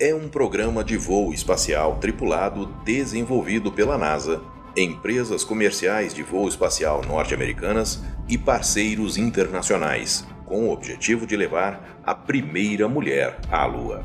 É um programa de voo espacial tripulado desenvolvido pela NASA, empresas comerciais de voo espacial norte-americanas e parceiros internacionais, com o objetivo de levar a primeira mulher à Lua.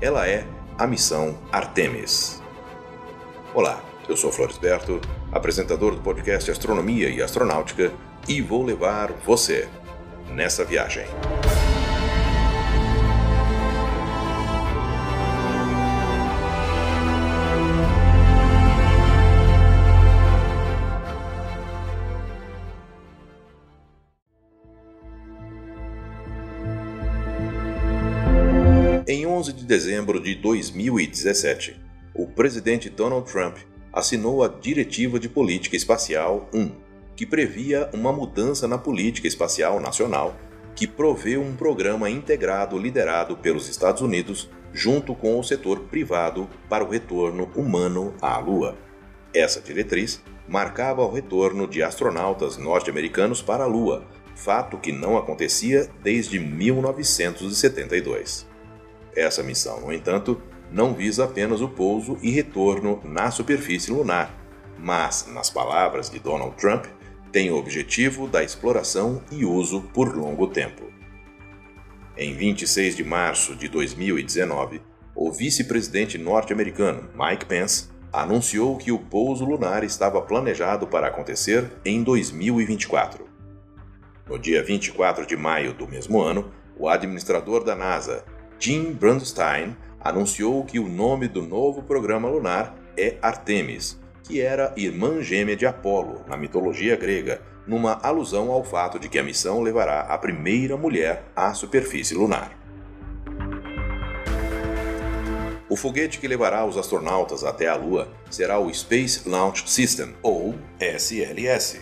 Ela é a missão Artemis. Olá, eu sou Floresberto, apresentador do podcast Astronomia e Astronáutica, e vou levar você nessa viagem. Em 11 de dezembro de 2017, o presidente Donald Trump assinou a Diretiva de Política Espacial 1, que previa uma mudança na política espacial nacional que proveu um programa integrado liderado pelos Estados Unidos junto com o setor privado para o retorno humano à Lua. Essa diretriz marcava o retorno de astronautas norte-americanos para a Lua, fato que não acontecia desde 1972. Essa missão, no entanto, não visa apenas o pouso e retorno na superfície lunar, mas, nas palavras de Donald Trump, tem o objetivo da exploração e uso por longo tempo. Em 26 de março de 2019, o vice-presidente norte-americano Mike Pence anunciou que o pouso lunar estava planejado para acontecer em 2024. No dia 24 de maio do mesmo ano, o administrador da NASA, Jim Brandstein anunciou que o nome do novo programa lunar é Artemis, que era irmã gêmea de Apolo na mitologia grega, numa alusão ao fato de que a missão levará a primeira mulher à superfície lunar. O foguete que levará os astronautas até a Lua será o Space Launch System, ou SLS.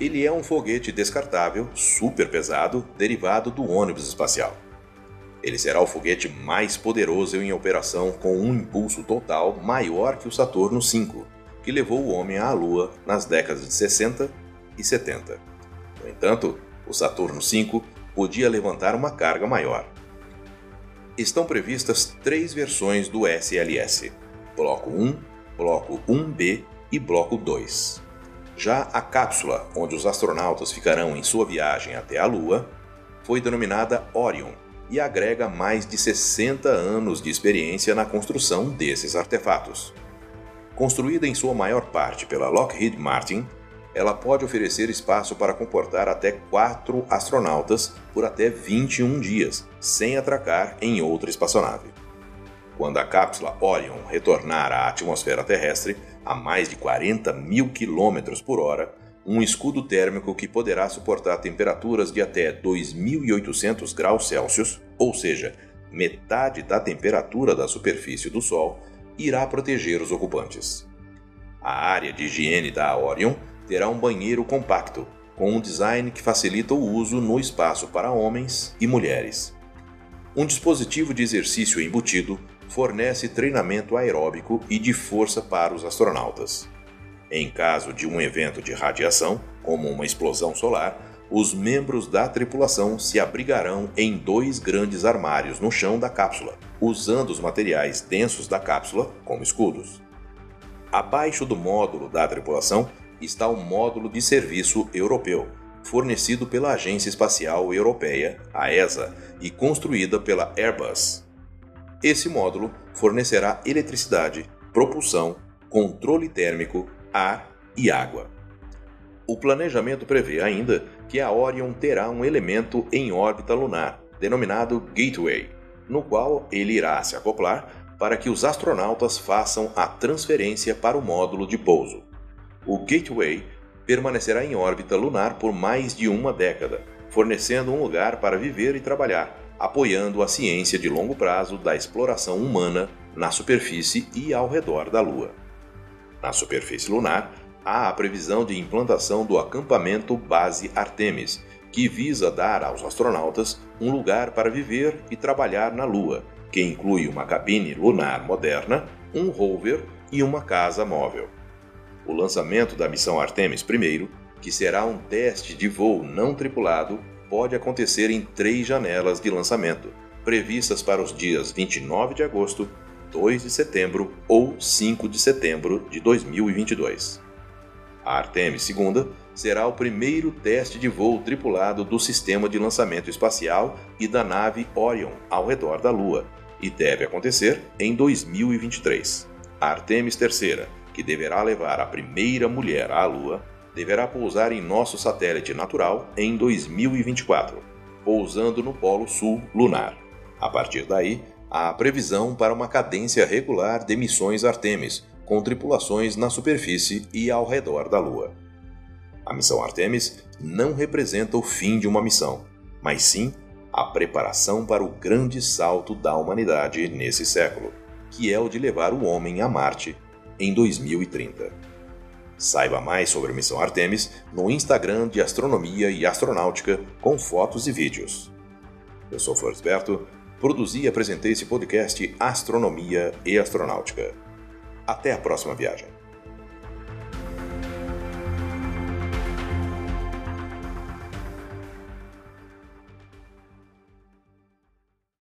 Ele é um foguete descartável, super pesado, derivado do ônibus espacial. Ele será o foguete mais poderoso em operação com um impulso total maior que o Saturno V, que levou o homem à Lua nas décadas de 60 e 70. No entanto, o Saturno V podia levantar uma carga maior. Estão previstas três versões do SLS: Bloco 1, Bloco 1B e Bloco 2. Já a cápsula, onde os astronautas ficarão em sua viagem até a Lua, foi denominada Orion e agrega mais de 60 anos de experiência na construção desses artefatos. Construída em sua maior parte pela Lockheed Martin, ela pode oferecer espaço para comportar até quatro astronautas por até 21 dias, sem atracar em outra espaçonave. Quando a cápsula Orion retornar à atmosfera terrestre a mais de 40 mil quilômetros por hora, um escudo térmico que poderá suportar temperaturas de até 2.800 graus Celsius, ou seja, metade da temperatura da superfície do Sol, irá proteger os ocupantes. A área de higiene da Orion terá um banheiro compacto, com um design que facilita o uso no espaço para homens e mulheres. Um dispositivo de exercício embutido fornece treinamento aeróbico e de força para os astronautas. Em caso de um evento de radiação, como uma explosão solar, os membros da tripulação se abrigarão em dois grandes armários no chão da cápsula, usando os materiais densos da cápsula como escudos. Abaixo do módulo da tripulação está o módulo de serviço europeu, fornecido pela Agência Espacial Europeia, a ESA, e construída pela Airbus. Esse módulo fornecerá eletricidade, propulsão, controle térmico ar e água. O planejamento prevê ainda que a Orion terá um elemento em órbita lunar, denominado Gateway, no qual ele irá se acoplar para que os astronautas façam a transferência para o módulo de pouso. O Gateway permanecerá em órbita lunar por mais de uma década, fornecendo um lugar para viver e trabalhar, apoiando a ciência de longo prazo da exploração humana na superfície e ao redor da Lua. Na superfície lunar, há a previsão de implantação do acampamento Base Artemis, que visa dar aos astronautas um lugar para viver e trabalhar na Lua, que inclui uma cabine lunar moderna, um rover e uma casa móvel. O lançamento da missão Artemis I, que será um teste de voo não tripulado, pode acontecer em três janelas de lançamento, previstas para os dias 29 de agosto, 2 de setembro ou 5 de setembro de 2022. A Artemis II será o primeiro teste de voo tripulado do sistema de lançamento espacial e da nave Orion ao redor da Lua, e deve acontecer em 2023. A Artemis III, que deverá levar a primeira mulher à Lua, deverá pousar em nosso satélite natural em 2024, pousando no Polo Sul lunar. A partir daí, há previsão para uma cadência regular de missões Artemis, com tripulações na superfície e ao redor da Lua. A missão Artemis não representa o fim de uma missão, mas sim a preparação para o grande salto da humanidade nesse século, que é o de levar o homem a Marte em 2030. Saiba mais sobre a missão Artemis no Instagram de Astronomia e Astronáutica com fotos e vídeos. Eu sou Floresberto, produzi e apresentei esse podcast Astronomia e Astronáutica. Até a próxima viagem.